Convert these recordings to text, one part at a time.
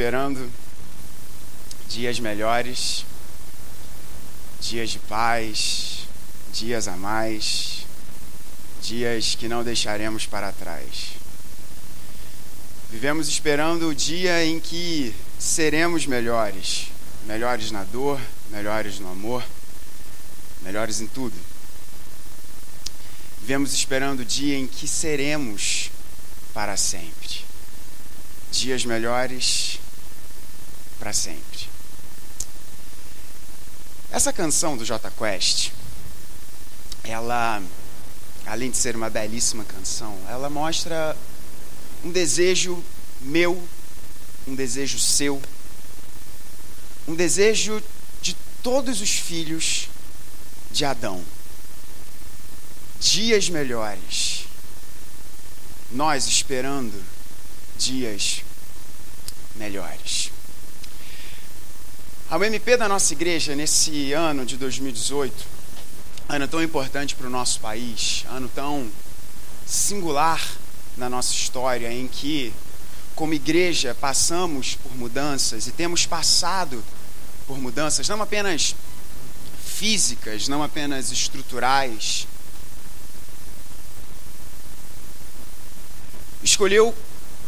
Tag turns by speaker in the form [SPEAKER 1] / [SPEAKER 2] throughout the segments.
[SPEAKER 1] esperando dias melhores, dias de paz, dias a mais, dias que não deixaremos para trás. Vivemos esperando o dia em que seremos melhores, melhores na dor, melhores no amor, melhores em tudo. Vivemos esperando o dia em que seremos para sempre. Dias melhores para sempre. Essa canção do J Quest, ela, além de ser uma belíssima canção, ela mostra um desejo meu, um desejo seu, um desejo de todos os filhos de Adão. Dias melhores. Nós esperando dias melhores. A UMP da nossa igreja, nesse ano de 2018, ano tão importante para o nosso país, ano tão singular na nossa história, em que, como igreja, passamos por mudanças e temos passado por mudanças não apenas físicas, não apenas estruturais. Escolheu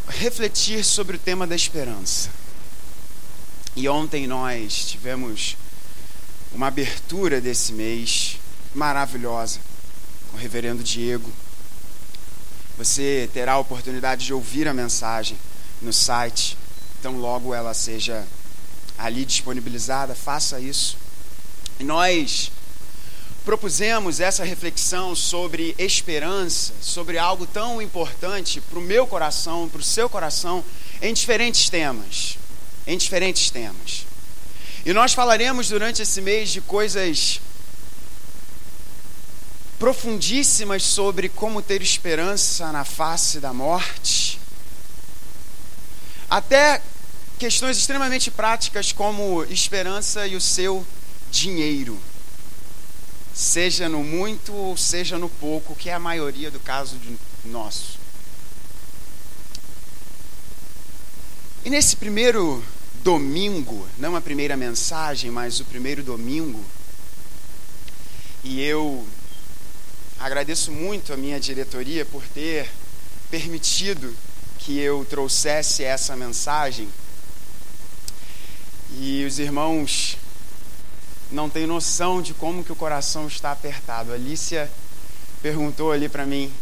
[SPEAKER 1] refletir sobre o tema da esperança. E ontem nós tivemos uma abertura desse mês maravilhosa com o reverendo Diego. Você terá a oportunidade de ouvir a mensagem no site, então logo ela seja ali disponibilizada, faça isso. E nós propusemos essa reflexão sobre esperança, sobre algo tão importante para o meu coração, para o seu coração, em diferentes temas. Em diferentes temas. E nós falaremos durante esse mês de coisas profundíssimas sobre como ter esperança na face da morte, até questões extremamente práticas como esperança e o seu dinheiro, seja no muito ou seja no pouco, que é a maioria do caso de nosso. E nesse primeiro domingo, não a primeira mensagem, mas o primeiro domingo, e eu agradeço muito a minha diretoria por ter permitido que eu trouxesse essa mensagem. E os irmãos não têm noção de como que o coração está apertado. A Alicia perguntou ali para mim: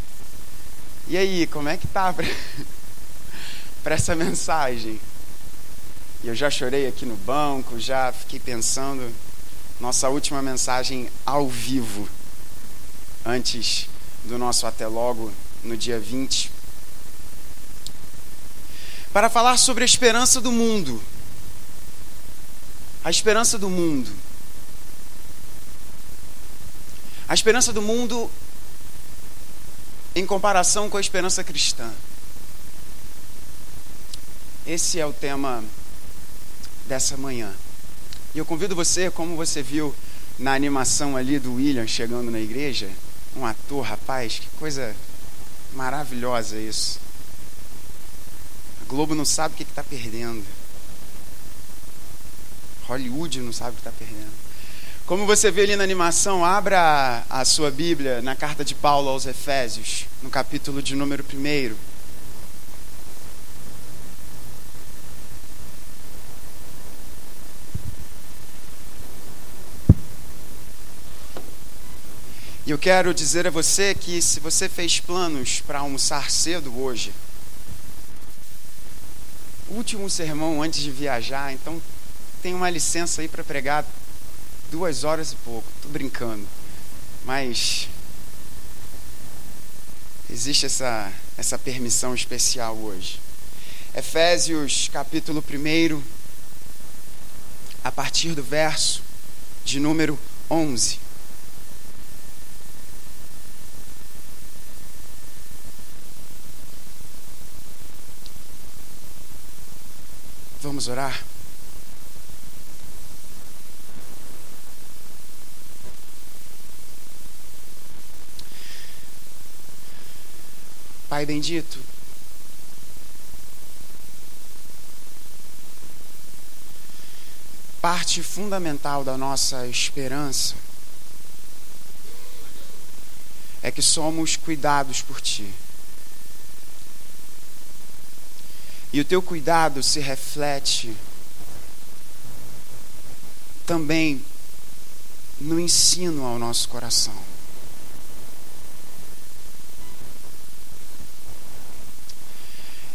[SPEAKER 1] "E aí, como é que tá para essa mensagem?" E eu já chorei aqui no banco, já fiquei pensando nossa última mensagem ao vivo antes do nosso até logo no dia 20 para falar sobre a esperança do mundo. A esperança do mundo. A esperança do mundo em comparação com a esperança cristã. Esse é o tema dessa manhã. E eu convido você, como você viu na animação ali do William chegando na igreja, um ator, rapaz, que coisa maravilhosa isso. A Globo não sabe o que está perdendo. Hollywood não sabe o que está perdendo. Como você vê ali na animação, abra a sua Bíblia na carta de Paulo aos Efésios, no capítulo de número 1. E eu quero dizer a você que se você fez planos para almoçar cedo hoje, último sermão antes de viajar, então tem uma licença aí para pregar duas horas e pouco. Estou brincando, mas existe essa, essa permissão especial hoje. Efésios capítulo 1, a partir do verso de número 11. Vamos orar? Pai bendito, parte fundamental da nossa esperança é que somos cuidados por Ti. E o teu cuidado se reflete também no ensino ao nosso coração.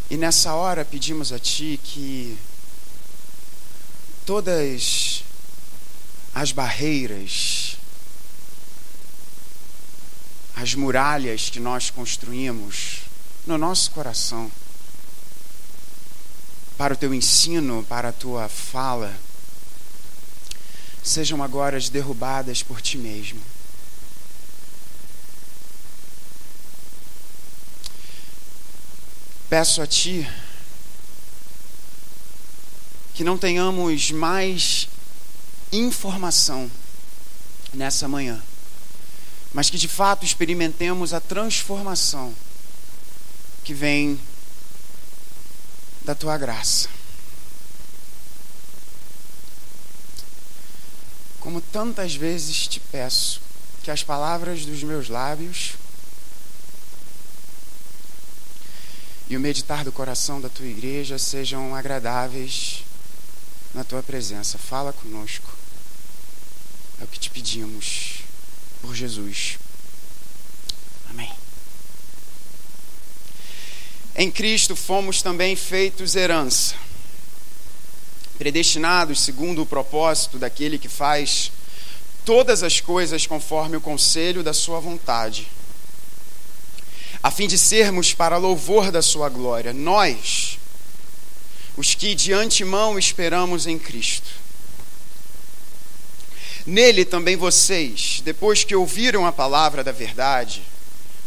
[SPEAKER 1] E nessa hora pedimos a Ti que todas as barreiras, as muralhas que nós construímos no nosso coração, para o teu ensino, para a tua fala, sejam agora derrubadas por ti mesmo. Peço a ti que não tenhamos mais informação nessa manhã, mas que de fato experimentemos a transformação que vem da tua graça. Como tantas vezes te peço que as palavras dos meus lábios e o meditar do coração da tua igreja sejam agradáveis na tua presença. Fala conosco. É o que te pedimos por Jesus. Em Cristo fomos também feitos herança, predestinados segundo o propósito daquele que faz todas as coisas conforme o conselho da Sua vontade, a fim de sermos para louvor da Sua glória, nós, os que de antemão esperamos em Cristo. Nele também vocês, depois que ouviram a palavra da verdade,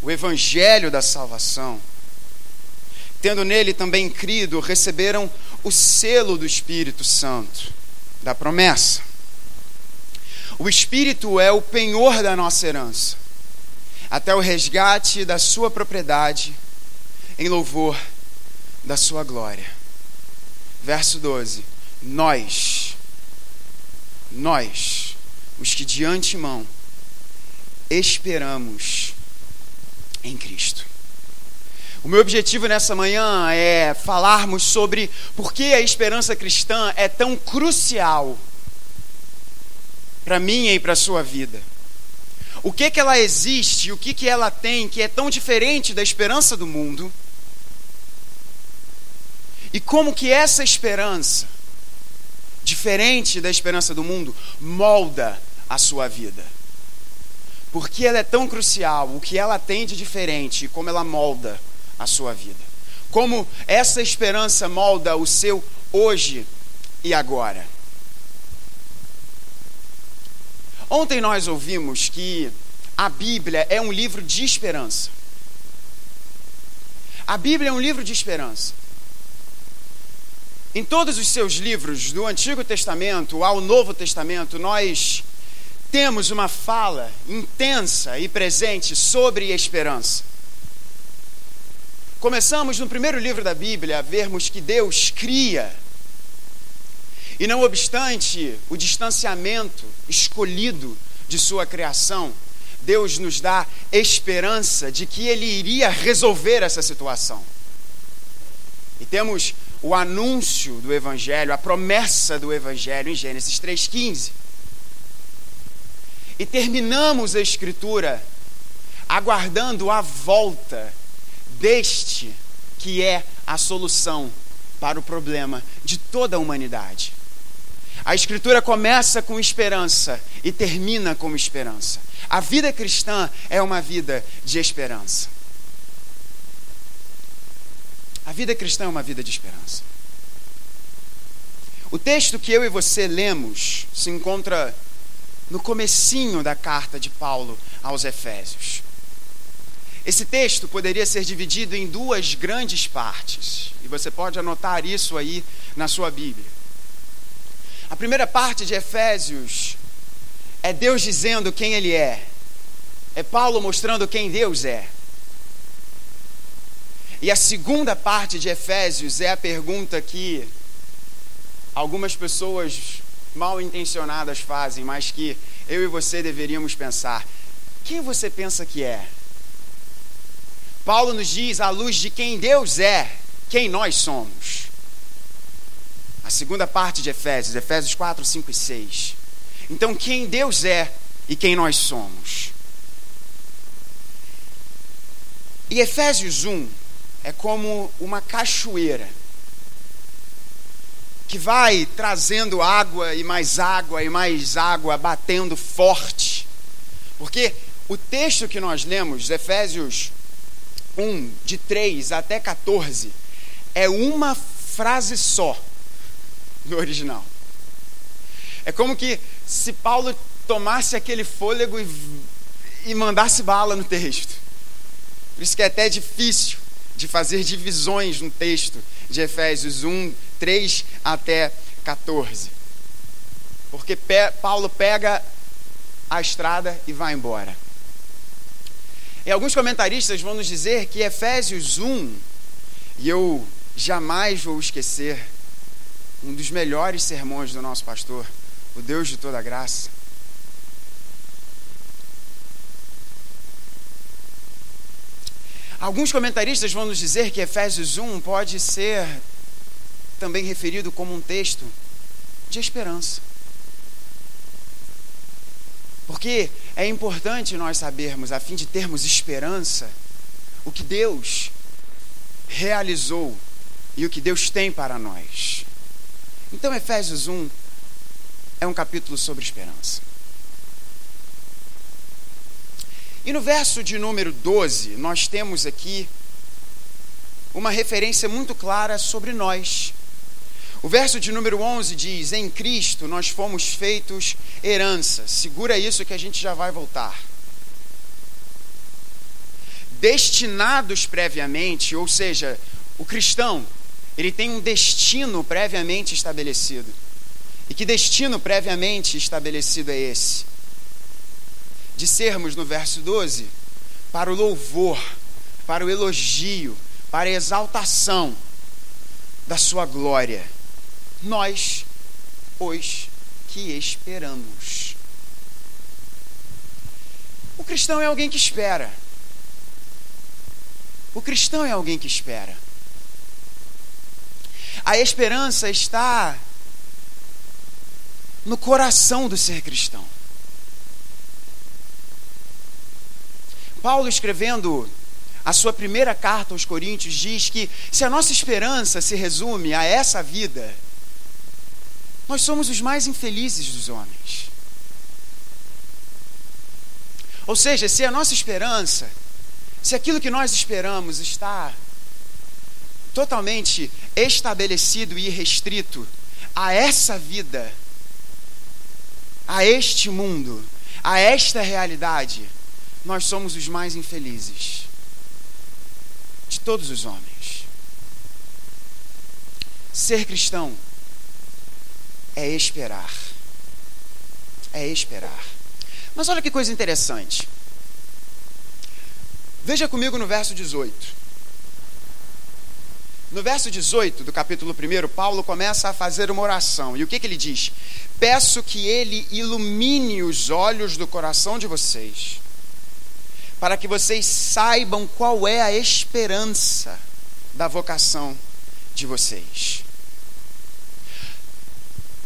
[SPEAKER 1] o evangelho da salvação, tendo nele também crido, receberam o selo do Espírito Santo, da promessa. O Espírito é o penhor da nossa herança, até o resgate da sua propriedade, em louvor da sua glória. Verso 12: Nós, nós, os que de antemão esperamos em Cristo. O meu objetivo nessa manhã é falarmos sobre por que a esperança cristã é tão crucial para mim e para a sua vida. O que que ela existe, o que que ela tem que é tão diferente da esperança do mundo? E como que essa esperança, diferente da esperança do mundo, molda a sua vida? Por que ela é tão crucial? O que ela tem de diferente como ela molda a sua vida. Como essa esperança molda o seu hoje e agora. Ontem nós ouvimos que a Bíblia é um livro de esperança. A Bíblia é um livro de esperança. Em todos os seus livros, do Antigo Testamento ao Novo Testamento, nós temos uma fala intensa e presente sobre esperança. Começamos no primeiro livro da Bíblia a vermos que Deus cria. E não obstante o distanciamento escolhido de sua criação, Deus nos dá esperança de que Ele iria resolver essa situação. E temos o anúncio do Evangelho, a promessa do Evangelho em Gênesis 3,15. E terminamos a Escritura aguardando a volta deste que é a solução para o problema de toda a humanidade. A Escritura começa com esperança e termina com esperança. A vida cristã é uma vida de esperança. A vida cristã é uma vida de esperança. O texto que eu e você lemos se encontra no comecinho da carta de Paulo aos Efésios. Esse texto poderia ser dividido em duas grandes partes, e você pode anotar isso aí na sua Bíblia. A primeira parte de Efésios é Deus dizendo quem Ele é, é Paulo mostrando quem Deus é. E a segunda parte de Efésios é a pergunta que algumas pessoas mal intencionadas fazem, mas que eu e você deveríamos pensar: quem você pensa que é? Paulo nos diz, à luz de quem Deus é, quem nós somos. A segunda parte de Efésios, Efésios 4, 5 e 6. Então, quem Deus é e quem nós somos. E Efésios 1 é como uma cachoeira que vai trazendo água e mais água e mais água, batendo forte. Porque o texto que nós lemos, Efésios 1, de 3 até 14, é uma frase só no original. É como que se Paulo tomasse aquele fôlego e, e mandasse bala no texto. Por isso que é até difícil de fazer divisões no texto de Efésios 1, 3 até 14. Porque Paulo pega a estrada e vai embora. E alguns comentaristas vão nos dizer que Efésios 1, e eu jamais vou esquecer, um dos melhores sermões do nosso pastor, o Deus de toda graça. Alguns comentaristas vão nos dizer que Efésios 1 pode ser também referido como um texto de esperança. Porque é importante nós sabermos, a fim de termos esperança, o que Deus realizou e o que Deus tem para nós. Então, Efésios 1 é um capítulo sobre esperança. E no verso de número 12, nós temos aqui uma referência muito clara sobre nós. O verso de número 11 diz: Em Cristo nós fomos feitos herança. Segura isso que a gente já vai voltar. Destinados previamente, ou seja, o cristão, ele tem um destino previamente estabelecido. E que destino previamente estabelecido é esse? De sermos, no verso 12, para o louvor, para o elogio, para a exaltação da sua glória nós, os que esperamos. O cristão é alguém que espera. O cristão é alguém que espera. A esperança está no coração do ser cristão. Paulo, escrevendo a sua primeira carta aos Coríntios, diz que se a nossa esperança se resume a essa vida, nós somos os mais infelizes dos homens. Ou seja, se a nossa esperança, se aquilo que nós esperamos está totalmente estabelecido e restrito a essa vida, a este mundo, a esta realidade, nós somos os mais infelizes de todos os homens. Ser cristão é esperar. É esperar. Mas olha que coisa interessante. Veja comigo no verso 18. No verso 18 do capítulo 1, Paulo começa a fazer uma oração. E o que, que ele diz? Peço que ele ilumine os olhos do coração de vocês, para que vocês saibam qual é a esperança da vocação de vocês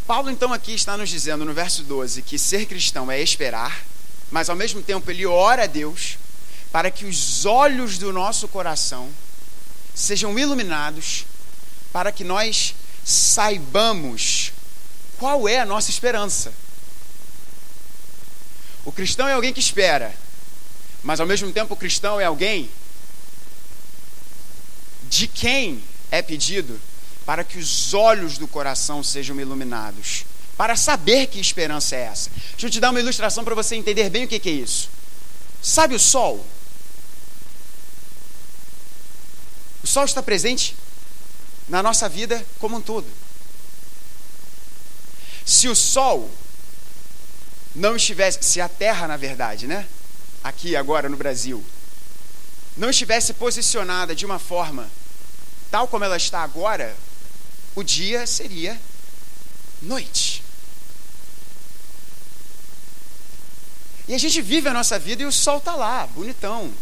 [SPEAKER 1] Paulo, então, aqui está nos dizendo no verso 12 que ser cristão é esperar, mas ao mesmo tempo ele ora a Deus para que os olhos do nosso coração sejam iluminados, para que nós saibamos qual é a nossa esperança. O cristão é alguém que espera, mas ao mesmo tempo o cristão é alguém de quem é pedido para que os olhos do coração sejam iluminados, para saber que esperança é essa. Deixa eu te dar uma ilustração para você entender bem o que é isso. Sabe o sol? O sol está presente na nossa vida como um todo. Se o sol não estivesse, se a Terra, na verdade, né? Aqui agora no Brasil, não estivesse posicionada de uma forma tal como ela está agora, o dia seria noite. E a gente vive a nossa vida e o sol está lá, bonitão.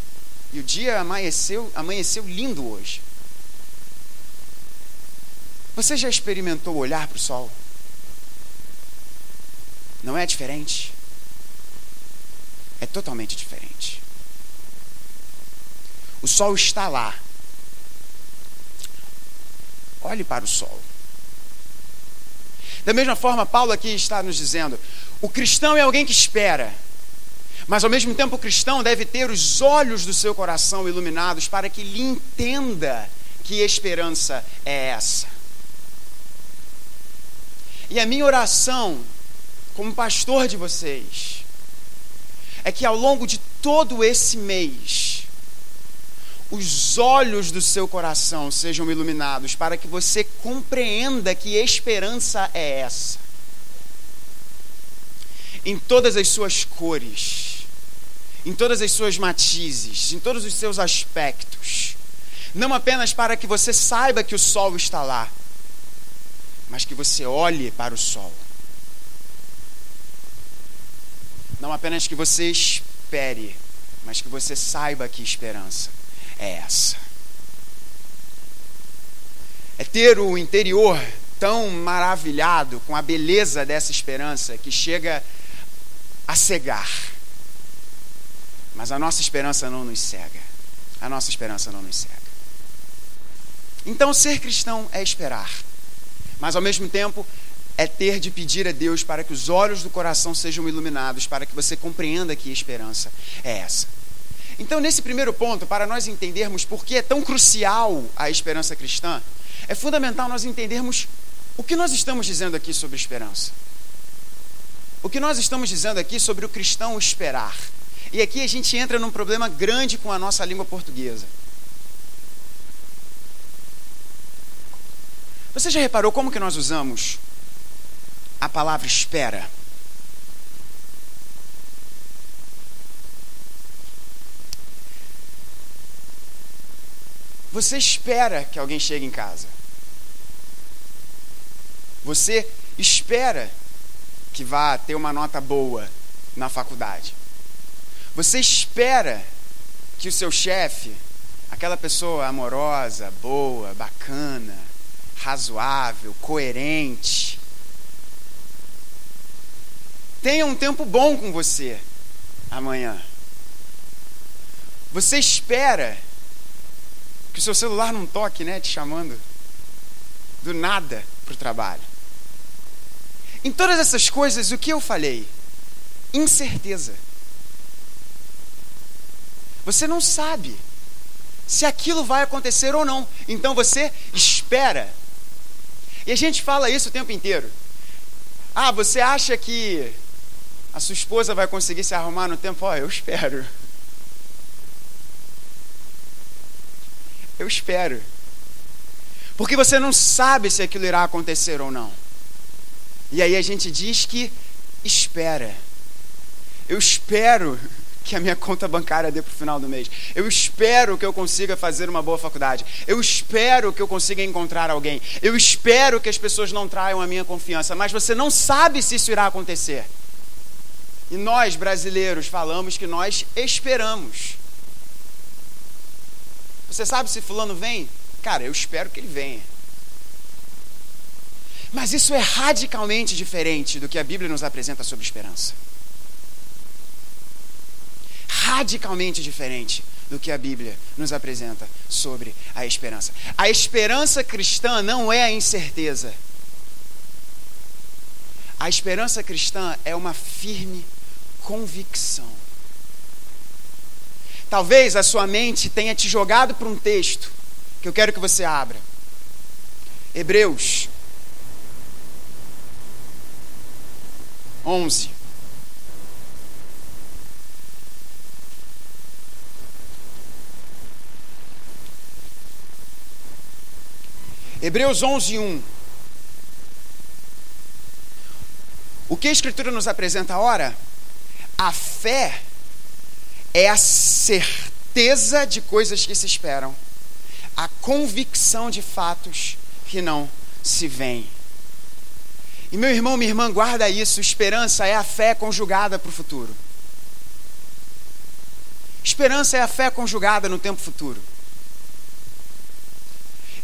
[SPEAKER 1] E o dia amanheceu, amanheceu lindo hoje. Você já experimentou olhar para o sol? Não é diferente? É totalmente diferente. O sol está lá, Olhe para o sol. Da mesma forma, Paulo aqui está nos dizendo: o cristão é alguém que espera, mas ao mesmo tempo o cristão deve ter os olhos do seu coração iluminados para que ele entenda que esperança é essa. E a minha oração, como pastor de vocês, é que ao longo de todo esse mês, os olhos do seu coração sejam iluminados para que você compreenda que esperança é essa. Em todas as suas cores, em todas as suas matizes, em todos os seus aspectos. Não apenas para que você saiba que o sol está lá, mas que você olhe para o sol. Não apenas que você espere, mas que você saiba que esperança é essa. É ter o interior tão maravilhado com a beleza dessa esperança que chega a cegar. Mas a nossa esperança não nos cega. A nossa esperança não nos cega. Então, ser cristão é esperar, mas ao mesmo tempo é ter de pedir a Deus para que os olhos do coração sejam iluminados, para que você compreenda que esperança é essa. Então, nesse primeiro ponto, para nós entendermos por que é tão crucial a esperança cristã, é fundamental nós entendermos o que nós estamos dizendo aqui sobre esperança. O que nós estamos dizendo aqui sobre o cristão esperar. E aqui a gente entra num problema grande com a nossa língua portuguesa. Você já reparou como que nós usamos a palavra espera? Você espera que alguém chegue em casa. Você espera que vá ter uma nota boa na faculdade. Você espera que o seu chefe, aquela pessoa amorosa, boa, bacana, razoável, coerente, tenha um tempo bom com você amanhã. Você espera seu celular não toque, né, te chamando do nada para o trabalho. Em todas essas coisas, o que eu falei? Incerteza. Você não sabe se aquilo vai acontecer ou não. Então você espera. E a gente fala isso o tempo inteiro. Ah, você acha que a sua esposa vai conseguir se arrumar no tempo? Ó, oh, eu espero. Eu espero. Porque você não sabe se aquilo irá acontecer ou não. E aí a gente diz que espera. Eu espero que a minha conta bancária dê para o final do mês. Eu espero que eu consiga fazer uma boa faculdade. Eu espero que eu consiga encontrar alguém. Eu espero que as pessoas não traiam a minha confiança. Mas você não sabe se isso irá acontecer. E nós, brasileiros, falamos que nós esperamos. Você sabe se Fulano vem? Cara, eu espero que ele venha. Mas isso é radicalmente diferente do que a Bíblia nos apresenta sobre esperança. Radicalmente diferente do que a Bíblia nos apresenta sobre a esperança. A esperança cristã não é a incerteza. A esperança cristã é uma firme convicção. Talvez a sua mente tenha te jogado para um texto que eu quero que você abra. Hebreus 11. Hebreus 11, 1. O que a Escritura nos apresenta ora? A fé é a certeza de coisas que se esperam, a convicção de fatos que não se veem. E meu irmão, minha irmã, guarda isso: esperança é a fé conjugada para o futuro. Esperança é a fé conjugada no tempo futuro.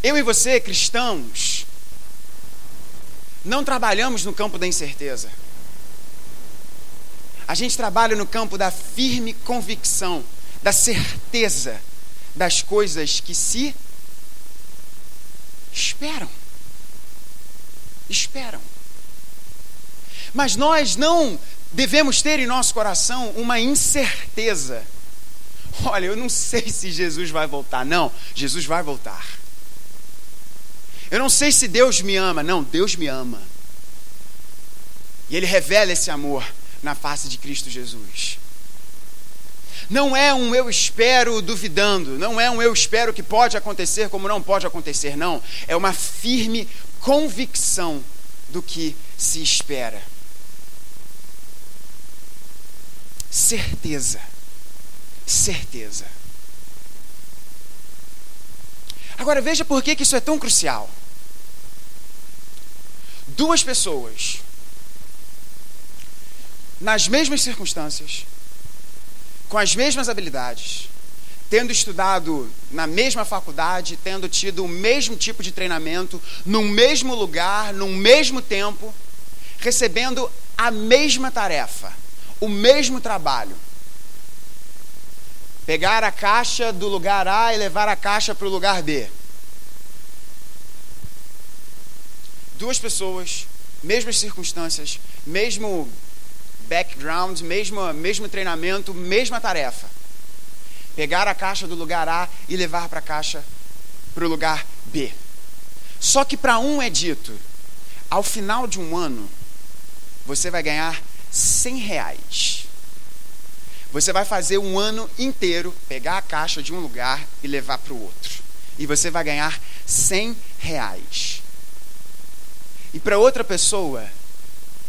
[SPEAKER 1] Eu e você, cristãos, não trabalhamos no campo da incerteza. A gente trabalha no campo da firme convicção, da certeza das coisas que se esperam. Esperam. Mas nós não devemos ter em nosso coração uma incerteza. Olha, eu não sei se Jesus vai voltar. Não, Jesus vai voltar. Eu não sei se Deus me ama. Não, Deus me ama. E Ele revela esse amor na face de Cristo Jesus. Não é um eu espero duvidando, não é um eu espero que pode acontecer como não pode acontecer, não. É uma firme convicção do que se espera. Certeza. Certeza. Agora veja por que, isso é tão crucial. Duas pessoas, nas mesmas circunstâncias, com as mesmas habilidades, tendo estudado na mesma faculdade, tendo tido o mesmo tipo de treinamento, no mesmo lugar, no mesmo tempo, recebendo a mesma tarefa, o mesmo trabalho. Pegar a caixa do lugar A e levar a caixa para o lugar B. Duas pessoas, mesmas circunstâncias, mesmo background, mesmo, mesmo treinamento, mesma tarefa. Pegar a caixa do lugar A e levar para a caixa para o lugar B. Só que para um é dito, ao final de um ano, você vai ganhar 100 reais. Você vai fazer um ano inteiro, pegar a caixa de um lugar e levar para o outro. E você vai ganhar 100 reais. E para outra pessoa,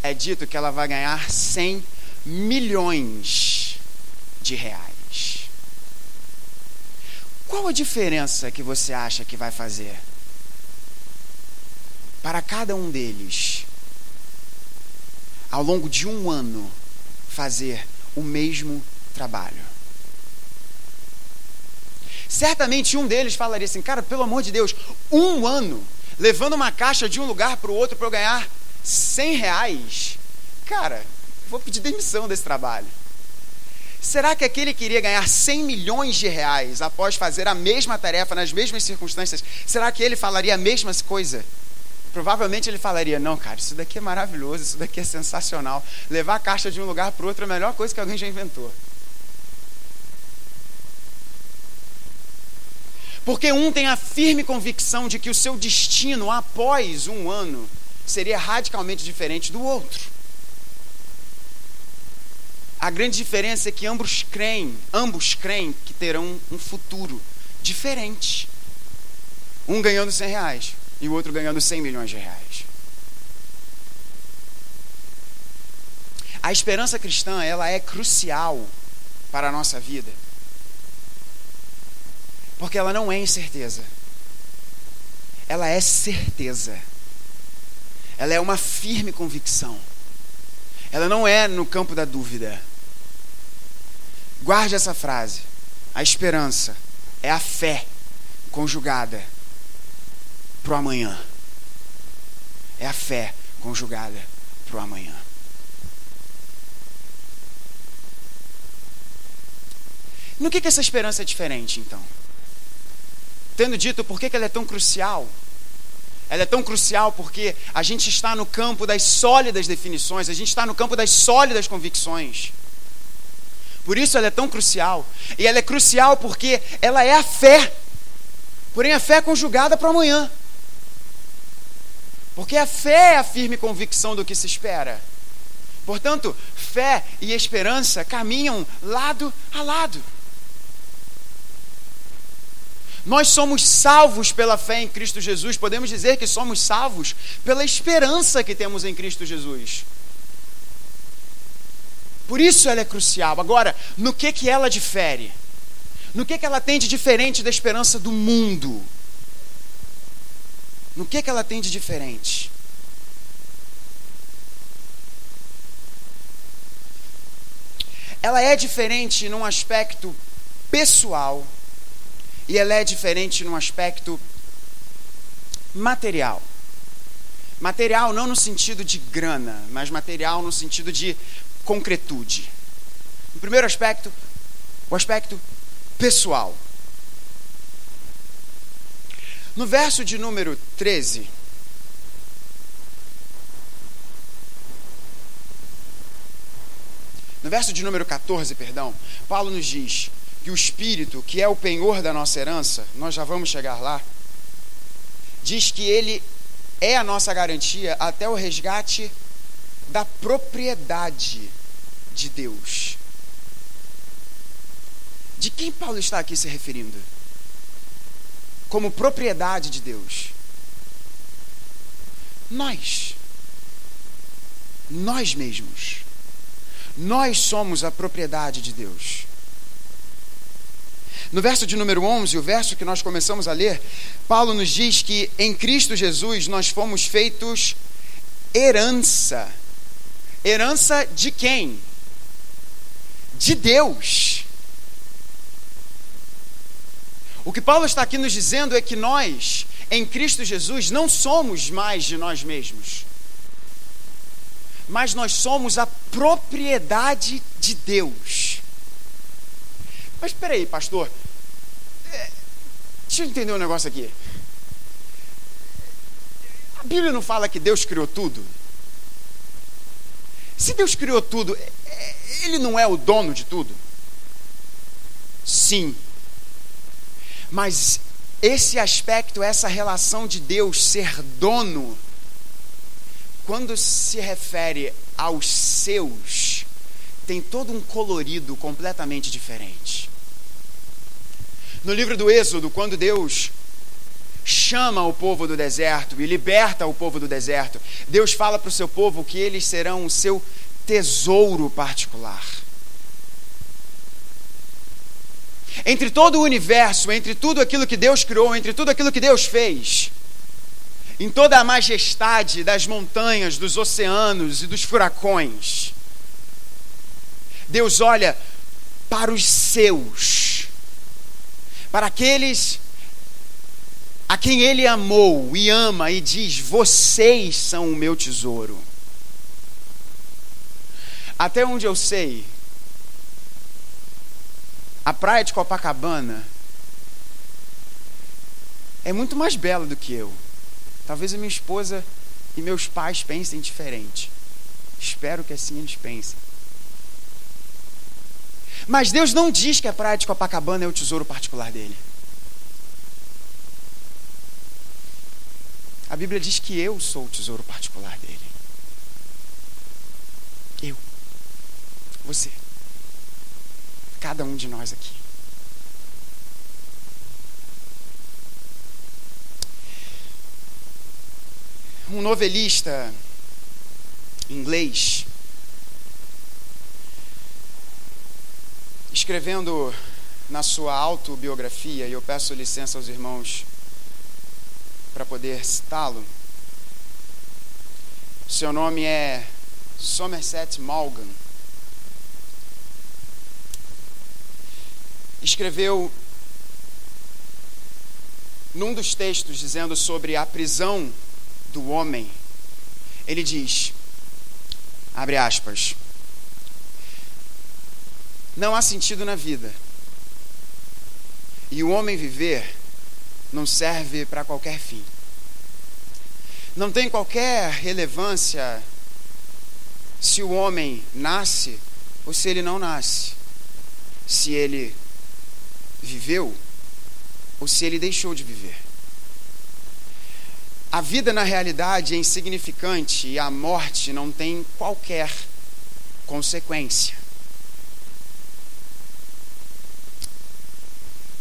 [SPEAKER 1] é dito que ela vai ganhar 100 milhões de reais. Qual a diferença que você acha que vai fazer? Para cada um deles, ao longo de um ano, fazer o mesmo trabalho. Certamente um deles falaria assim: Cara, pelo amor de Deus, um ano levando uma caixa de um lugar para o outro para eu ganhar 100 reais, cara, vou pedir demissão desse trabalho. Será que aquele queria ganhar 100 milhões de reais após fazer a mesma tarefa nas mesmas circunstâncias? Será que ele falaria a mesma coisa? Provavelmente ele falaria: Não, cara, isso daqui é maravilhoso, isso daqui é sensacional. Levar a caixa de um lugar para outro é a melhor coisa que alguém já inventou. Porque um tem a firme convicção de que o seu destino após um ano seria radicalmente diferente do outro. A grande diferença é que ambos creem, ambos creem que terão um futuro diferente. Um ganhando 100 reais e o outro ganhando 100 milhões de reais. A esperança cristã, ela é crucial para a nossa vida. Porque ela não é incerteza. Ela é certeza ela é uma firme convicção. Ela não é no campo da dúvida. Guarde essa frase. A esperança é a fé conjugada para o amanhã. É a fé conjugada para o amanhã. No que, que essa esperança é diferente, então? Tendo dito por que, que ela é tão crucial, ela é tão crucial porque a gente está no campo das sólidas definições, a gente está no campo das sólidas convicções. Por isso ela é tão crucial. E ela é crucial porque ela é a fé. Porém, a fé é conjugada para amanhã. Porque a fé é a firme convicção do que se espera. Portanto, fé e esperança caminham lado a lado. Nós somos salvos pela fé em Cristo Jesus. Podemos dizer que somos salvos pela esperança que temos em Cristo Jesus. Por isso ela é crucial. Agora, no que que ela difere? No que que ela tem de diferente da esperança do mundo? No que que ela tem de diferente? Ela é diferente num aspecto pessoal e ela é diferente no aspecto material. Material não no sentido de grana, mas material no sentido de concretude. O primeiro aspecto, o aspecto pessoal. No verso de número 13, no verso de número 14, perdão, Paulo nos diz que o Espírito, que é o penhor da nossa herança, nós já vamos chegar lá, diz que ele é a nossa garantia até o resgate da propriedade de Deus. De quem Paulo está aqui se referindo? Como propriedade de Deus. Nós. Nós mesmos. Nós somos a propriedade de Deus. No verso de número 11, o verso que nós começamos a ler, Paulo nos diz que em Cristo Jesus nós fomos feitos herança. Herança de quem? De Deus. O que Paulo está aqui nos dizendo é que nós, em Cristo Jesus, não somos mais de nós mesmos, mas nós somos a propriedade de Deus. Mas espera aí, pastor. É, deixa eu entender um negócio aqui. A Bíblia não fala que Deus criou tudo? Se Deus criou tudo, é, é, Ele não é o dono de tudo? Sim. Mas esse aspecto, essa relação de Deus ser dono, quando se refere aos seus, tem todo um colorido completamente diferente. No livro do Êxodo, quando Deus chama o povo do deserto e liberta o povo do deserto, Deus fala para o seu povo que eles serão o seu tesouro particular. Entre todo o universo, entre tudo aquilo que Deus criou, entre tudo aquilo que Deus fez, em toda a majestade das montanhas, dos oceanos e dos furacões, Deus olha para os seus para aqueles a quem ele amou e ama e diz: Vocês são o meu tesouro. Até onde eu sei, a praia de Copacabana é muito mais bela do que eu. Talvez a minha esposa e meus pais pensem diferente. Espero que assim eles pensem. Mas Deus não diz que a praia de Copacabana é o tesouro particular dele. A Bíblia diz que eu sou o tesouro particular dele. Eu. Você. Cada um de nós aqui. Um novelista inglês escrevendo na sua autobiografia, e eu peço licença aos irmãos para poder citá-lo. Seu nome é Somerset Maugham. Escreveu num dos textos dizendo sobre a prisão do homem, ele diz, abre aspas, não há sentido na vida. E o homem viver não serve para qualquer fim. Não tem qualquer relevância se o homem nasce ou se ele não nasce. Se ele viveu ou se ele deixou de viver. A vida na realidade é insignificante e a morte não tem qualquer consequência.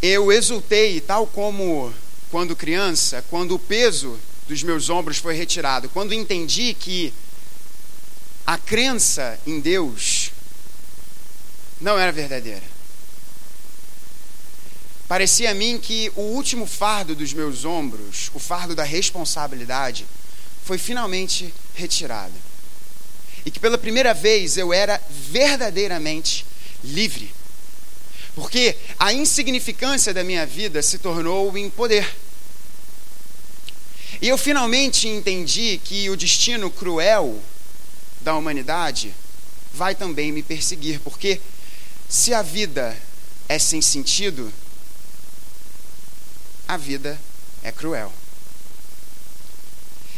[SPEAKER 1] Eu exultei, tal como quando criança, quando o peso dos meus ombros foi retirado, quando entendi que a crença em Deus não era verdadeira. Parecia a mim que o último fardo dos meus ombros, o fardo da responsabilidade, foi finalmente retirado. E que pela primeira vez eu era verdadeiramente livre Porque a insignificância da minha vida se tornou em poder. E eu finalmente entendi que o destino cruel da humanidade vai também me perseguir, porque se a vida é sem sentido, a vida é cruel.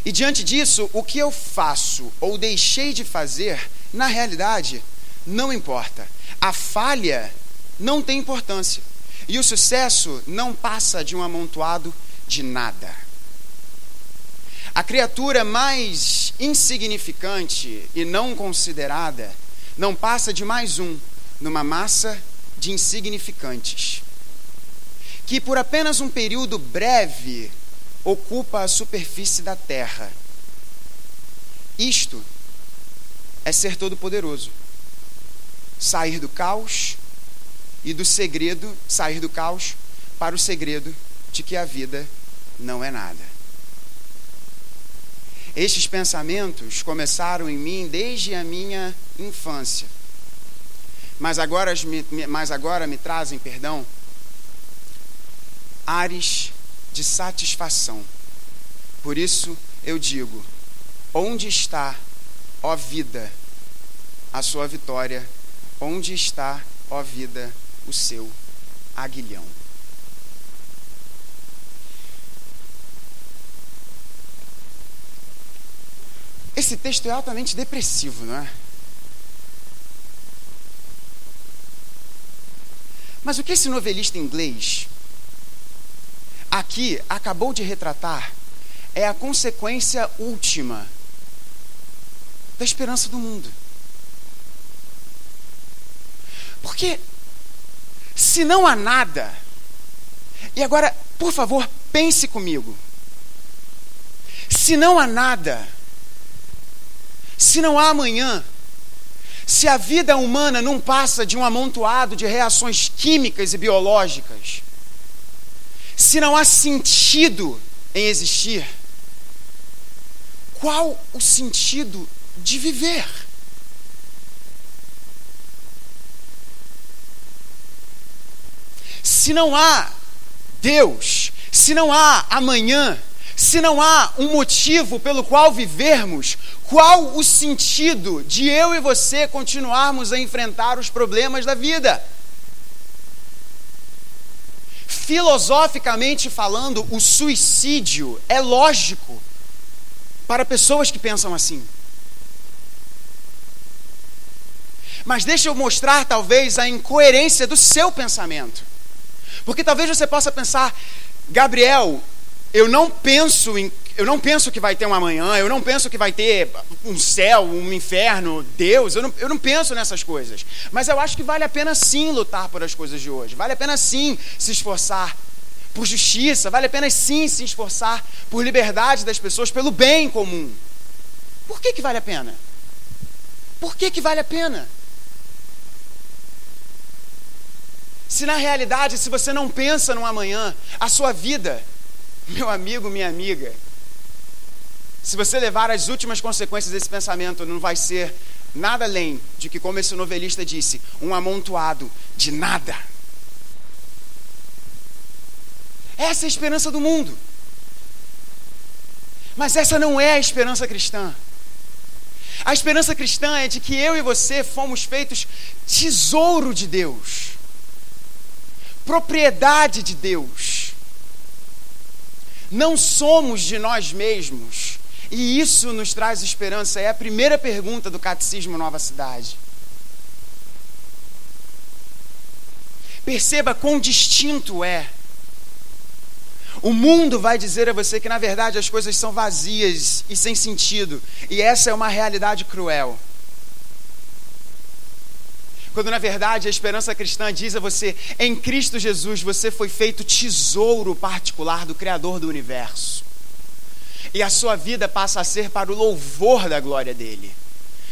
[SPEAKER 1] E diante disso, o que eu faço ou deixei de fazer, na realidade, não importa. A falha não tem importância. E o sucesso não passa de um amontoado de nada. A criatura mais insignificante e não considerada não passa de mais um numa massa de insignificantes, que por apenas um período breve ocupa a superfície da terra. Isto é ser todo-poderoso. Sair do caos e do segredo, sair do caos para o segredo de que a vida não é nada. Estes pensamentos começaram em mim desde a minha infância. Mas agora, mas agora me trazem, perdão, ares de satisfação. Por isso eu digo: onde está, ó vida, a sua vitória? Onde está, ó vida, o seu aguilhão? Esse texto é altamente depressivo, não é? Mas o que esse novelista inglês aqui acabou de retratar é a consequência última da esperança do mundo. Porque se não há nada, e agora, por favor, pense comigo. Se não há nada, se não há amanhã, se a vida humana não passa de um amontoado de reações químicas e biológicas, se não há sentido em existir, qual o sentido de viver? Se não há Deus, se não há amanhã, se não há um motivo pelo qual vivermos, qual o sentido de eu e você continuarmos a enfrentar os problemas da vida? filosoficamente falando, o suicídio é lógico para pessoas que pensam assim. Mas deixa eu mostrar, talvez, a incoerência do seu pensamento. Porque talvez você possa pensar, Gabriel, eu não penso em eu não penso que vai ter um amanhã, eu não penso que vai ter um céu, um inferno, Deus, eu não, eu não penso nessas coisas. Mas eu acho que vale a pena sim lutar por as coisas de hoje, vale a pena sim se esforçar por justiça, vale a pena sim se esforçar por liberdade das pessoas, pelo bem comum. Por que, que vale a pena? Por que, que vale a pena? Se na realidade, se você não pensa no amanhã, a sua vida, meu amigo, minha amiga, se você levar as últimas consequências desse pensamento, não vai ser nada além de que, como esse novelista disse, um amontoado de nada. Essa é a esperança do mundo. Mas essa não é a esperança cristã. A esperança cristã é de que eu e você fomos feitos tesouro de Deus, propriedade de Deus. Não somos de nós mesmos e isso nos traz esperança. É a primeira pergunta do Catecismo Nova Cidade. Perceba quão distinto é. O mundo vai dizer a você que, na verdade, as coisas são vazias e sem sentido. E essa é uma realidade cruel. Quando, na verdade, a esperança cristã diz a você: em Cristo Jesus, você foi feito tesouro particular do Criador do universo e a sua vida passa a ser para o louvor da glória dele,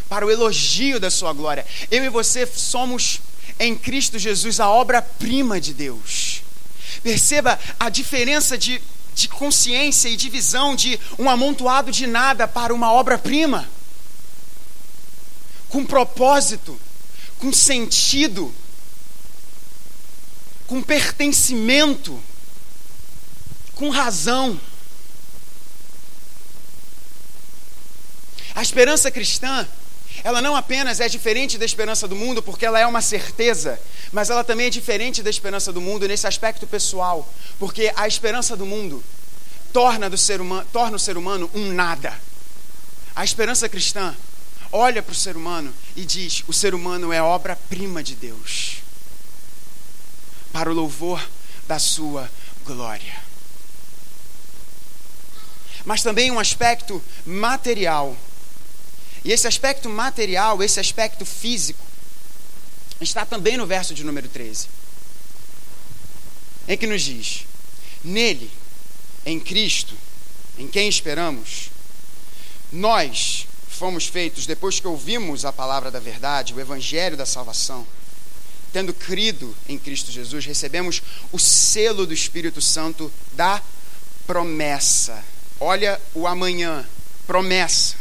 [SPEAKER 1] para o elogio da sua glória. Eu e você somos em Cristo Jesus a obra-prima de Deus. Perceba a diferença de, de consciência e de visão de um amontoado de nada para uma obra-prima, com propósito, com sentido. com pertencimento, com razão. A esperança cristã, ela não apenas é diferente da esperança do mundo, porque ela é uma certeza, mas ela também é diferente da esperança do mundo nesse aspecto pessoal, porque a esperança do mundo torna, do ser humano, torna o ser humano um nada. A esperança cristã olha para o ser humano e diz: o ser humano é obra-prima de Deus, para o louvor da sua glória. Mas também um aspecto material e esse aspecto material, esse aspecto físico, está também no verso de número 13, em que nos diz: Nele, em Cristo, em quem esperamos, nós fomos feitos, depois que ouvimos a palavra da verdade, o evangelho da salvação, tendo crido em Cristo Jesus, recebemos o selo do Espírito Santo da promessa. Olha o amanhã, promessa.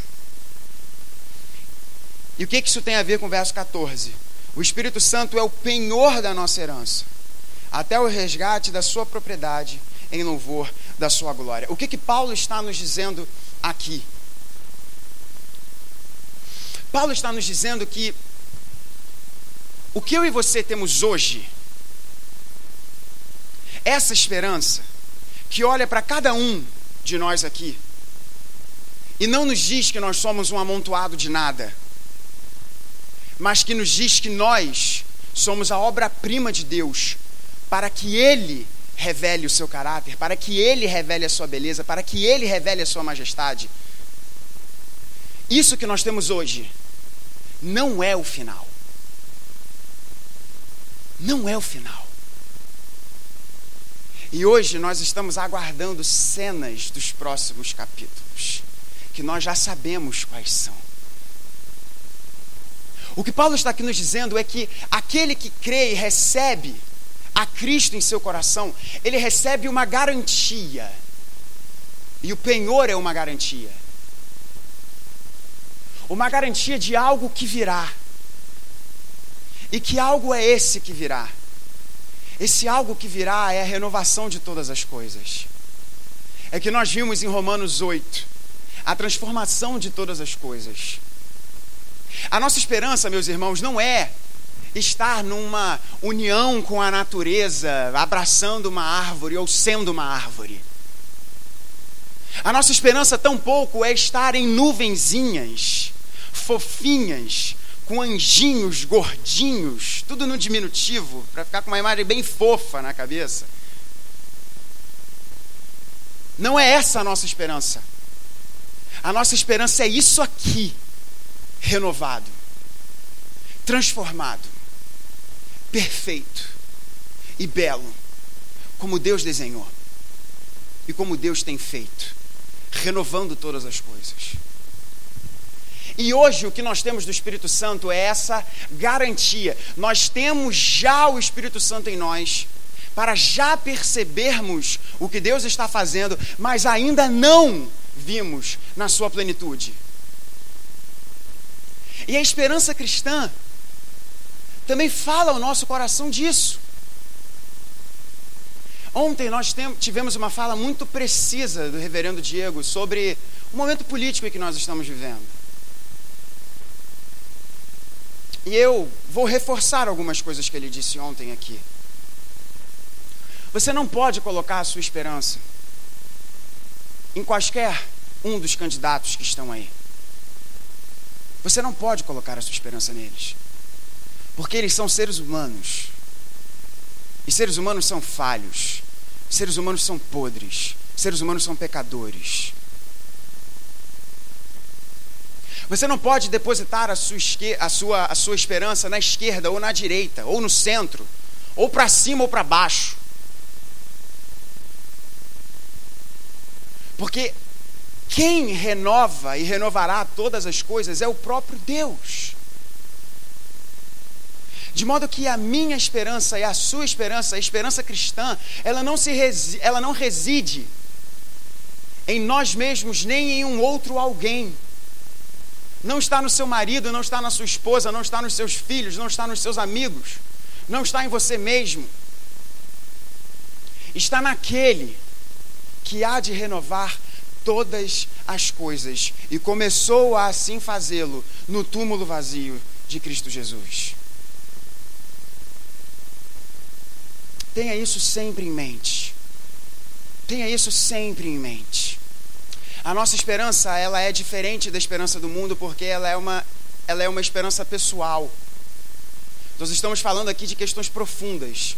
[SPEAKER 1] E o que, isso tem a ver com o verso 14? O Espírito Santo é o penhor da nossa herança, até o resgate da sua propriedade em louvor da sua glória. O que, que Paulo está nos dizendo aqui? Paulo está nos dizendo que o que eu e você temos hoje, essa esperança, que olha para cada um de nós aqui, e não nos diz que nós somos um amontoado de nada mas que nos diz que nós somos a obra-prima de Deus, para que Ele revele o seu caráter, para que Ele revele a sua beleza, para que Ele revele a sua majestade. Isso que nós temos hoje não é o final. Não é o final. E hoje nós estamos aguardando cenas dos próximos capítulos, que nós já sabemos quais são. O que Paulo está aqui nos dizendo é que aquele que crê e recebe a Cristo em seu coração, ele recebe uma garantia. E o penhor é uma garantia. Uma garantia de algo que virá. E que algo é esse que virá? Esse algo que virá é a renovação de todas as coisas. É que nós vimos em Romanos 8 a transformação de todas as coisas. A nossa esperança, meus irmãos, não é estar numa união com a natureza, abraçando uma árvore ou sendo uma árvore. A nossa esperança tampouco é estar em nuvenzinhas, fofinhas, com anjinhos gordinhos, tudo no diminutivo, para ficar com uma imagem bem fofa na cabeça. Não é essa a nossa esperança. A nossa esperança é isso aqui renovado, transformado, perfeito e belo, como Deus desenhou e como Deus tem feito, renovando todas as coisas. E hoje o que nós temos do Espírito Santo é essa garantia. Nós temos já o Espírito Santo em nós para já percebermos o que Deus está fazendo, mas ainda não vimos na sua plenitude. E a esperança cristã também fala ao nosso coração disso. Ontem nós tivemos uma fala muito precisa do reverendo Diego sobre o momento político em que nós estamos vivendo. E eu vou reforçar algumas coisas que ele disse ontem aqui. Você não pode colocar a sua esperança em quaisquer um dos candidatos que estão aí. Você não pode colocar a sua esperança neles. Porque eles são seres humanos. E seres humanos são falhos. Seres humanos são podres. Seres humanos são pecadores. Você não pode depositar a sua, a sua, a sua esperança na esquerda ou na direita, ou no centro, ou para cima ou para baixo. Porque quem renova e renovará todas as coisas é o próprio Deus. De modo que a minha esperança e a sua esperança, a esperança cristã, ela não, se resi ela não reside em nós mesmos nem em um outro alguém. Não está no seu marido, não está na sua esposa, não está nos seus filhos, não está nos seus amigos, não está em você mesmo. está naquele que há de renovar todas as coisas e começou a assim fazê-lo no túmulo vazio de Cristo Jesus. Tenha isso sempre em mente. Tenha isso sempre em mente. A nossa esperança, ela é diferente da esperança do mundo porque ela é uma ela é uma esperança pessoal. Nós estamos falando aqui de questões profundas.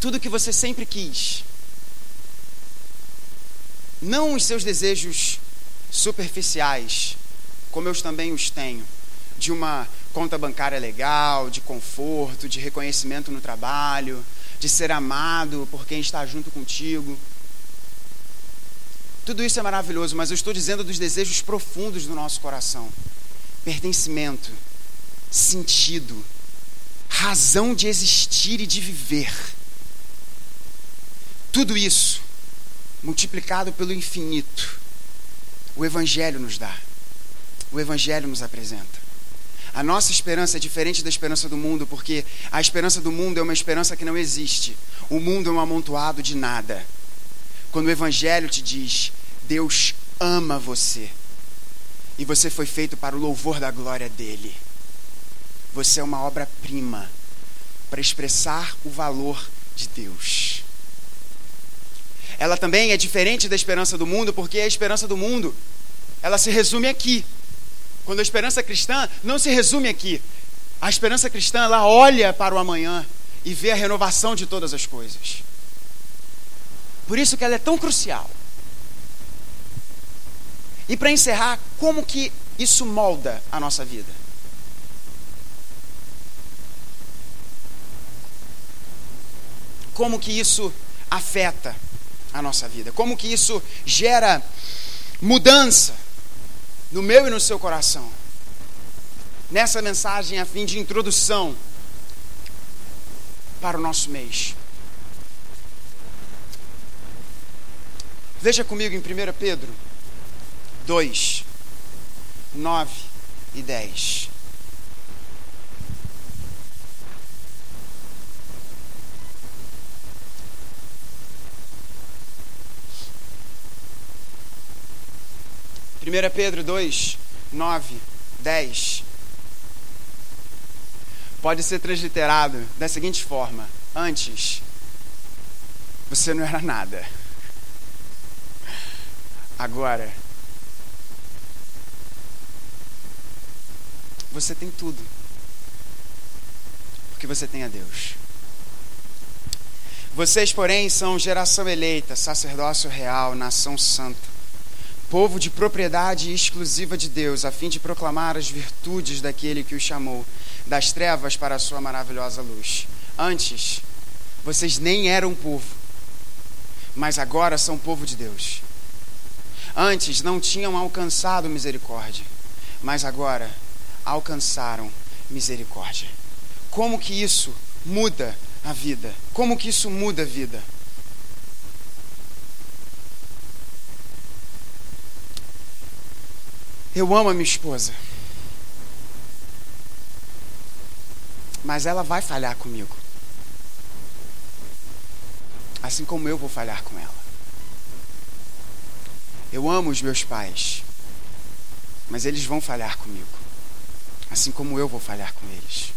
[SPEAKER 1] Tudo que você sempre quis. Não os seus desejos superficiais, como eu também os tenho, de uma conta bancária legal, de conforto, de reconhecimento no trabalho, de ser amado por quem está junto contigo. Tudo isso é maravilhoso, mas eu estou dizendo dos desejos profundos do nosso coração: pertencimento, sentido, razão de existir e de viver. Tudo isso multiplicado pelo infinito, o Evangelho nos dá. O Evangelho nos apresenta. A nossa esperança é diferente da esperança do mundo, porque a esperança do mundo é uma esperança que não existe. O mundo é um amontoado de nada. Quando o Evangelho te diz, Deus ama você, e você foi feito para o louvor da glória dele. Você é uma obra-prima para expressar o valor de Deus. Ela também é diferente da esperança do mundo, porque a esperança do mundo, ela se resume aqui. Quando a esperança cristã não se resume aqui. A esperança cristã, ela olha para o amanhã e vê a renovação de todas as coisas. Por isso que ela é tão crucial. E para encerrar, como que isso molda a nossa vida? Como que isso afeta a nossa vida? Como que isso gera mudança no meu e no seu coração? Nessa mensagem a fim de introdução para o nosso mês. Veja comigo em 1 Pedro 2, 9 e 10. Primeira Pedro 2, 9, 10 pode ser transliterado da seguinte forma: Antes, você não era nada. Agora, você tem tudo. Porque você tem a Deus. Vocês, porém, são geração eleita, sacerdócio real, nação santa, povo de propriedade exclusiva de Deus, a fim de proclamar as virtudes daquele que os chamou das trevas para a sua maravilhosa luz. Antes, vocês nem eram povo, mas agora são povo de Deus. Antes não tinham alcançado misericórdia, mas agora alcançaram misericórdia. Como que isso muda a vida? Como que isso muda a vida? Eu amo a minha esposa. Mas ela vai falhar comigo. Assim como eu vou falhar com ela. Eu amo os meus pais. Mas eles vão falhar comigo assim como eu vou falhar com eles.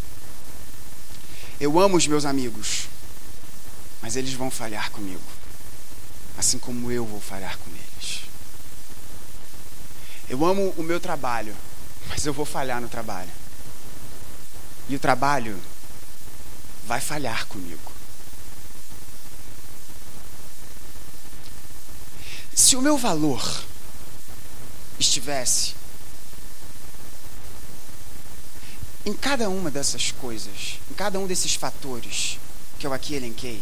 [SPEAKER 1] Eu amo os meus amigos, mas eles vão falhar comigo, assim como eu vou falhar com eles. Eu amo o meu trabalho, mas eu vou falhar no trabalho. E o trabalho vai falhar comigo. Se o meu valor estivesse Em cada uma dessas coisas, em cada um desses fatores que eu aqui elenquei,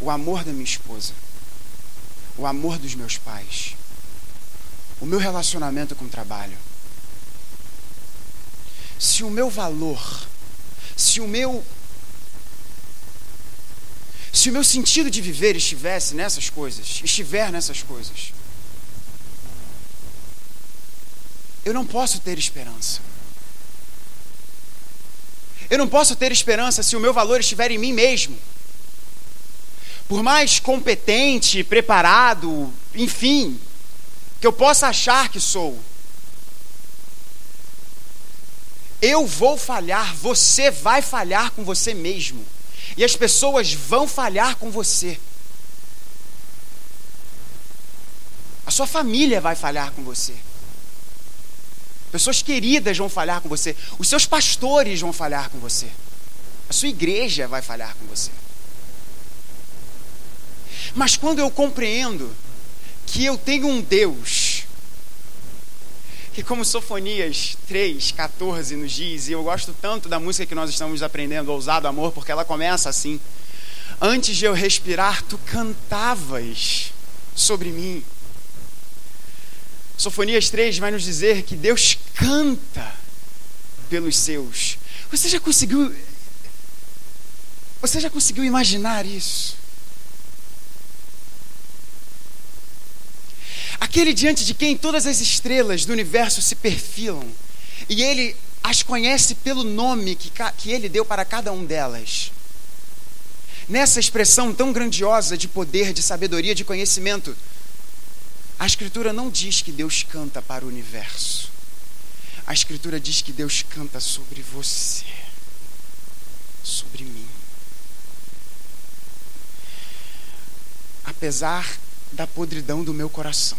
[SPEAKER 1] o amor da minha esposa, o amor dos meus pais, o meu relacionamento com o trabalho, se o meu valor, se o meu se o meu sentido de viver estivesse nessas coisas, estiver nessas coisas, eu não posso ter esperança. Eu não posso ter esperança se o meu valor estiver em mim mesmo. Por mais competente, preparado, enfim, que eu possa achar que sou, eu vou falhar, você vai falhar com você mesmo. E as pessoas vão falhar com você. A sua família vai falhar com você. Pessoas queridas vão falhar com você. Os seus pastores vão falhar com você. A sua igreja vai falhar com você. Mas quando eu compreendo que eu tenho um Deus, que como Sofonias 3, 14 nos diz, e eu gosto tanto da música que nós estamos aprendendo, Ousado Amor, porque ela começa assim: Antes de eu respirar, tu cantavas sobre mim. Sofonias 3 vai nos dizer que Deus canta pelos seus. Você já conseguiu Você já conseguiu imaginar isso? Aquele diante de quem todas as estrelas do universo se perfilam e ele as conhece pelo nome que, que ele deu para cada um delas. Nessa expressão tão grandiosa de poder, de sabedoria, de conhecimento, a Escritura não diz que Deus canta para o universo. A Escritura diz que Deus canta sobre você, sobre mim. Apesar da podridão do meu coração,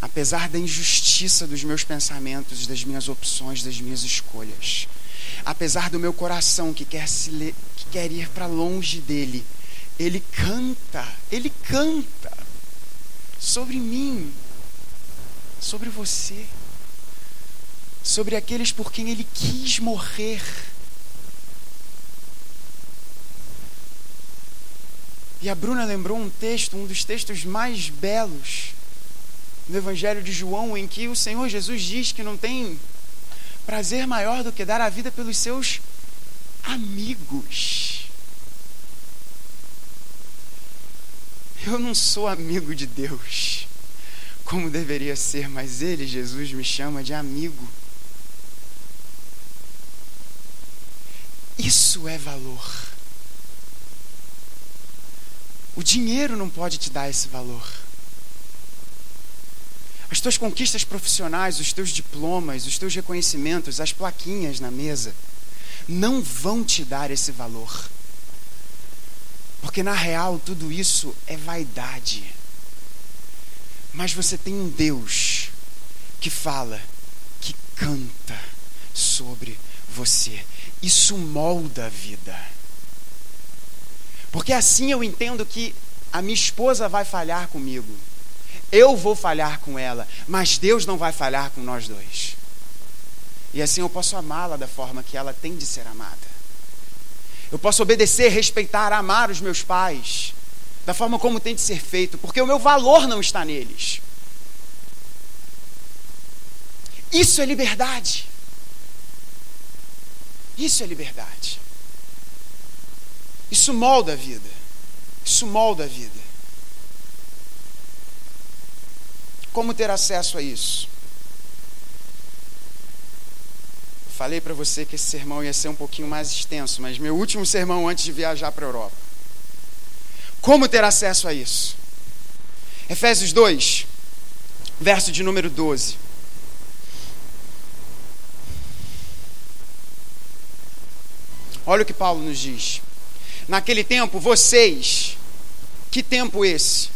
[SPEAKER 1] apesar da injustiça dos meus pensamentos, das minhas opções, das minhas escolhas, apesar do meu coração que quer, se que quer ir para longe dele, ele canta, ele canta sobre mim, sobre você, sobre aqueles por quem ele quis morrer. E a Bruna lembrou um texto, um dos textos mais belos no Evangelho de João, em que o Senhor Jesus diz que não tem prazer maior do que dar a vida pelos seus amigos. Eu não sou amigo de Deus como deveria ser, mas Ele, Jesus, me chama de amigo. Isso é valor. O dinheiro não pode te dar esse valor. As tuas conquistas profissionais, os teus diplomas, os teus reconhecimentos, as plaquinhas na mesa, não vão te dar esse valor. Porque na real tudo isso é vaidade. Mas você tem um Deus que fala, que canta sobre você. Isso molda a vida. Porque assim eu entendo que a minha esposa vai falhar comigo. Eu vou falhar com ela, mas Deus não vai falhar com nós dois. E assim eu posso amá-la da forma que ela tem de ser amada. Eu posso obedecer, respeitar, amar os meus pais da forma como tem de ser feito, porque o meu valor não está neles. Isso é liberdade. Isso é liberdade. Isso molda a vida. Isso molda a vida. Como ter acesso a isso? Falei para você que esse sermão ia ser um pouquinho mais extenso, mas meu último sermão antes de viajar para a Europa. Como ter acesso a isso? Efésios 2, verso de número 12. Olha o que Paulo nos diz. Naquele tempo, vocês, que tempo esse?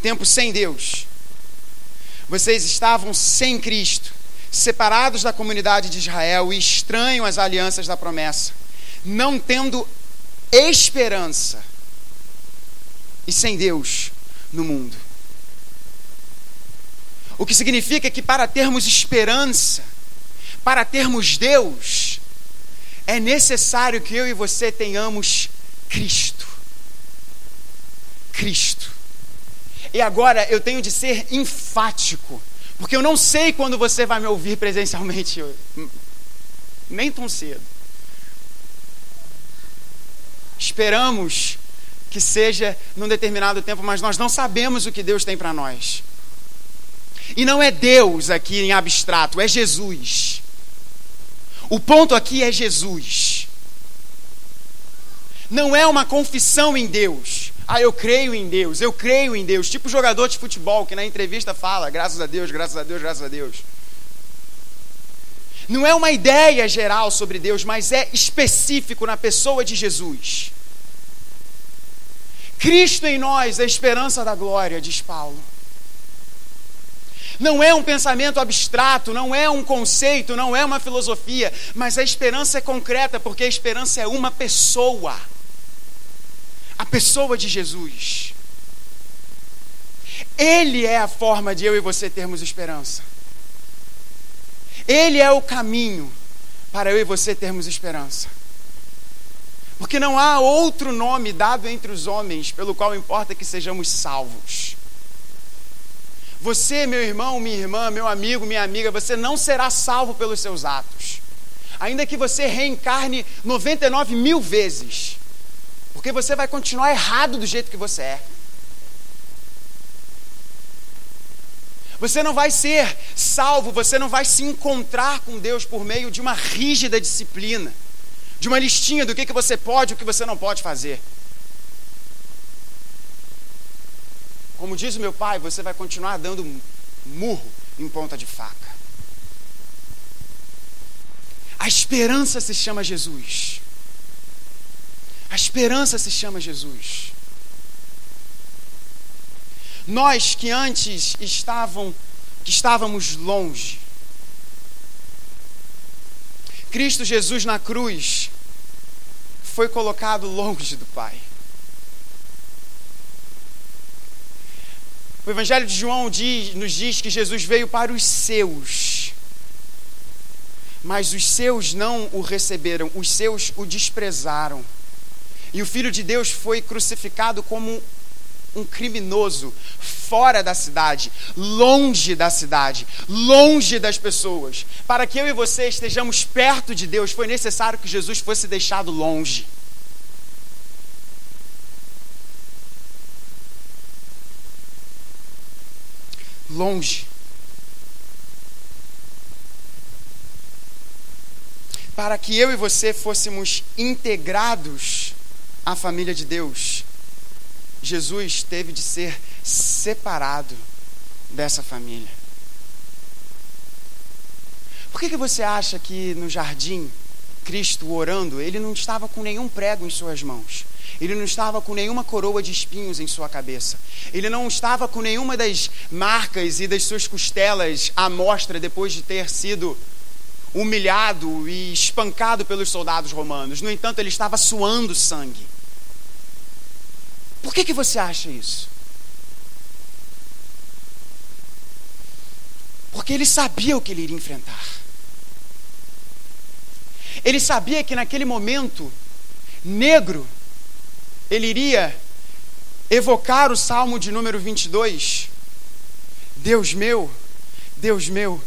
[SPEAKER 1] Tempo sem Deus. Vocês estavam sem Cristo separados da comunidade de Israel e estranhos às alianças da promessa, não tendo esperança e sem Deus no mundo. O que significa que para termos esperança, para termos Deus, é necessário que eu e você tenhamos Cristo. Cristo. E agora eu tenho de ser enfático porque eu não sei quando você vai me ouvir presencialmente, nem tão cedo. Esperamos que seja num determinado tempo, mas nós não sabemos o que Deus tem para nós. E não é Deus aqui em abstrato, é Jesus. O ponto aqui é Jesus. Não é uma confissão em Deus. Ah, eu creio em Deus, eu creio em Deus. Tipo jogador de futebol que na entrevista fala, graças a Deus, graças a Deus, graças a Deus. Não é uma ideia geral sobre Deus, mas é específico na pessoa de Jesus. Cristo em nós, a esperança da glória, diz Paulo. Não é um pensamento abstrato, não é um conceito, não é uma filosofia, mas a esperança é concreta, porque a esperança é uma pessoa a pessoa de Jesus. Ele é a forma de eu e você termos esperança. Ele é o caminho para eu e você termos esperança. Porque não há outro nome dado entre os homens pelo qual importa que sejamos salvos. Você, meu irmão, minha irmã, meu amigo, minha amiga, você não será salvo pelos seus atos. Ainda que você reencarne 99 mil vezes, porque você vai continuar errado do jeito que você é. Você não vai ser salvo, você não vai se encontrar com Deus por meio de uma rígida disciplina, de uma listinha do que, que você pode e o que você não pode fazer. Como diz o meu pai, você vai continuar dando murro em ponta de faca. A esperança se chama Jesus. A esperança se chama Jesus. Nós que antes estavam, que estávamos longe. Cristo Jesus na cruz foi colocado longe do Pai. O Evangelho de João diz, nos diz que Jesus veio para os seus, mas os seus não o receberam, os seus o desprezaram. E o Filho de Deus foi crucificado como um criminoso fora da cidade, longe da cidade, longe das pessoas. Para que eu e você estejamos perto de Deus, foi necessário que Jesus fosse deixado longe. Longe. Para que eu e você fôssemos integrados a família de Deus, Jesus teve de ser separado dessa família. Por que, que você acha que no jardim, Cristo orando, ele não estava com nenhum prego em suas mãos? Ele não estava com nenhuma coroa de espinhos em sua cabeça. Ele não estava com nenhuma das marcas e das suas costelas à mostra depois de ter sido humilhado e espancado pelos soldados romanos. No entanto, ele estava suando sangue. Por que, que você acha isso? Porque ele sabia o que ele iria enfrentar. Ele sabia que naquele momento negro, ele iria evocar o salmo de número 22. Deus meu, Deus meu,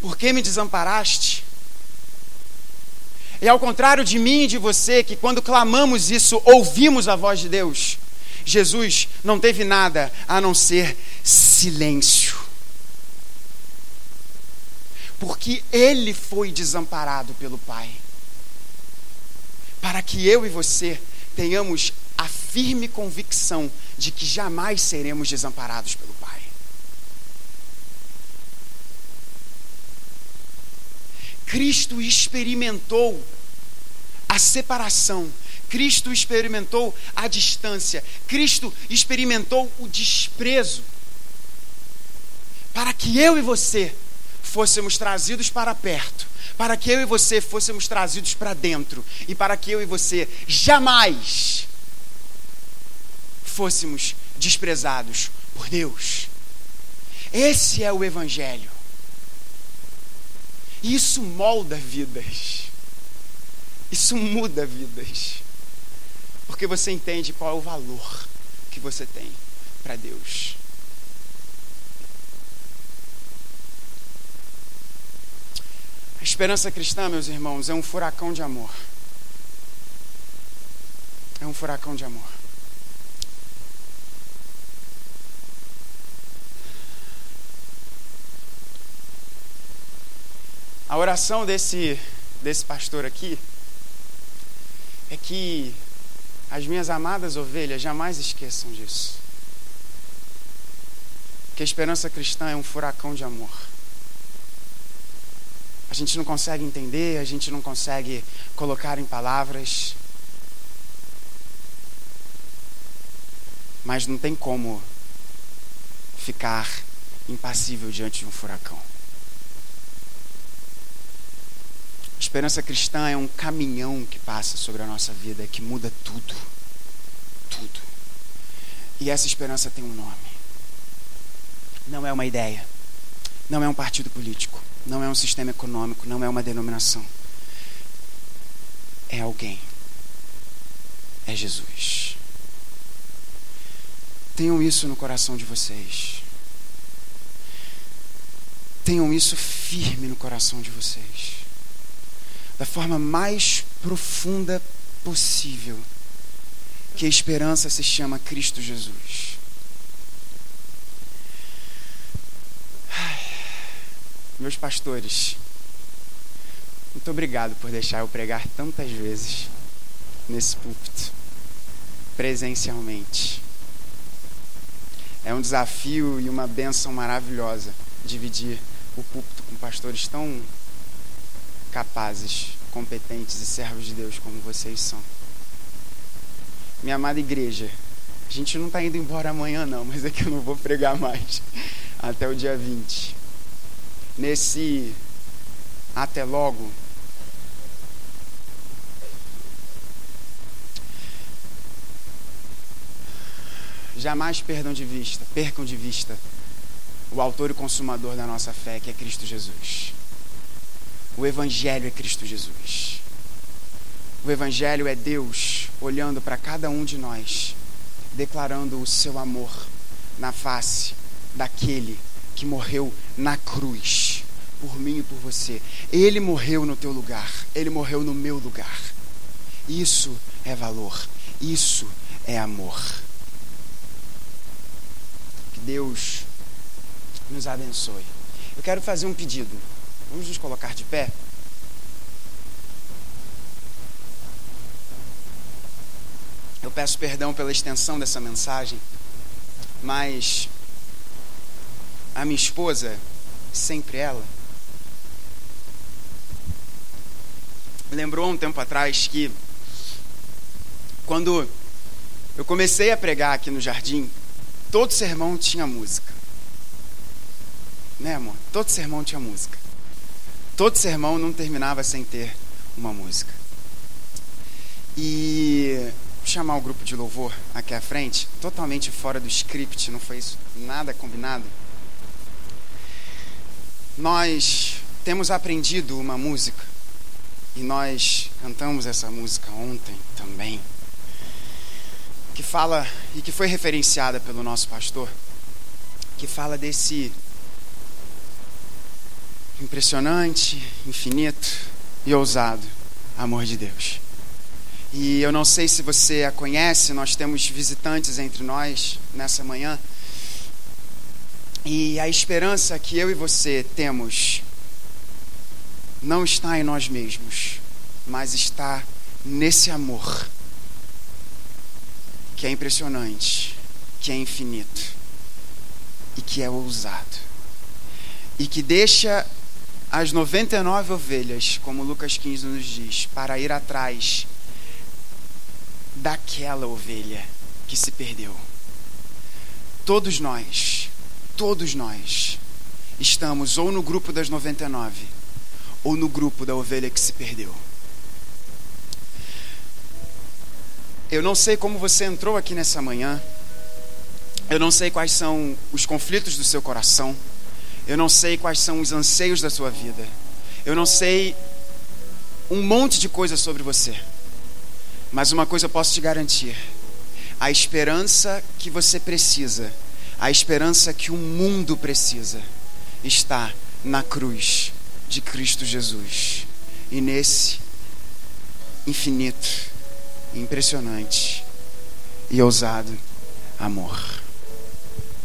[SPEAKER 1] por que me desamparaste? E ao contrário de mim e de você, que quando clamamos isso, ouvimos a voz de Deus, Jesus não teve nada a não ser silêncio. Porque ele foi desamparado pelo Pai. Para que eu e você tenhamos a firme convicção de que jamais seremos desamparados pelo Pai. Cristo experimentou a separação Cristo experimentou a distância, Cristo experimentou o desprezo, para que eu e você fôssemos trazidos para perto, para que eu e você fôssemos trazidos para dentro, e para que eu e você jamais fôssemos desprezados por Deus. Esse é o Evangelho. Isso molda vidas. Isso muda vidas. Porque você entende qual é o valor que você tem para Deus. A esperança cristã, meus irmãos, é um furacão de amor. É um furacão de amor. A oração desse, desse pastor aqui é que As minhas amadas ovelhas jamais esqueçam disso. Que a esperança cristã é um furacão de amor. A gente não consegue entender, a gente não consegue colocar em palavras. Mas não tem como ficar impassível diante de um furacão. Esperança cristã é um caminhão que passa sobre a nossa vida, que muda tudo. Tudo. E essa esperança tem um nome. Não é uma ideia. Não é um partido político. Não é um sistema econômico. Não é uma denominação. É alguém. É Jesus. Tenham isso no coração de vocês. Tenham isso firme no coração de vocês da forma mais profunda possível, que a esperança se chama Cristo Jesus. Meus pastores, muito obrigado por deixar eu pregar tantas vezes nesse púlpito, presencialmente. É um desafio e uma bênção maravilhosa dividir o púlpito com pastores tão capazes, competentes e servos de Deus como vocês são. Minha amada igreja, a gente não está indo embora amanhã, não, mas é que eu não vou pregar mais até o dia 20. Nesse até logo, jamais perdam de vista, percam de vista o autor e consumador da nossa fé, que é Cristo Jesus. O Evangelho é Cristo Jesus. O Evangelho é Deus olhando para cada um de nós, declarando o seu amor na face daquele que morreu na cruz por mim e por você. Ele morreu no teu lugar, ele morreu no meu lugar. Isso é valor, isso é amor. Que Deus nos abençoe. Eu quero fazer um pedido. Vamos nos colocar de pé? Eu peço perdão pela extensão dessa mensagem, mas a minha esposa, sempre ela, lembrou um tempo atrás que quando eu comecei a pregar aqui no jardim, todo sermão tinha música. Né, amor? Todo sermão tinha música. Todo sermão não terminava sem ter uma música. E chamar o grupo de louvor aqui à frente, totalmente fora do script, não foi isso, nada combinado. Nós temos aprendido uma música e nós cantamos essa música ontem também, que fala e que foi referenciada pelo nosso pastor, que fala desse impressionante, infinito e ousado amor de Deus. E eu não sei se você a conhece, nós temos visitantes entre nós nessa manhã. E a esperança que eu e você temos não está em nós mesmos, mas está nesse amor que é impressionante, que é infinito e que é ousado. E que deixa as 99 ovelhas, como Lucas 15 nos diz, para ir atrás daquela ovelha que se perdeu. Todos nós, todos nós, estamos ou no grupo das 99 ou no grupo da ovelha que se perdeu. Eu não sei como você entrou aqui nessa manhã, eu não sei quais são os conflitos do seu coração. Eu não sei quais são os anseios da sua vida. Eu não sei um monte de coisas sobre você. Mas uma coisa eu posso te garantir: a esperança que você precisa, a esperança que o mundo precisa, está na cruz de Cristo Jesus. E nesse infinito, impressionante e ousado amor.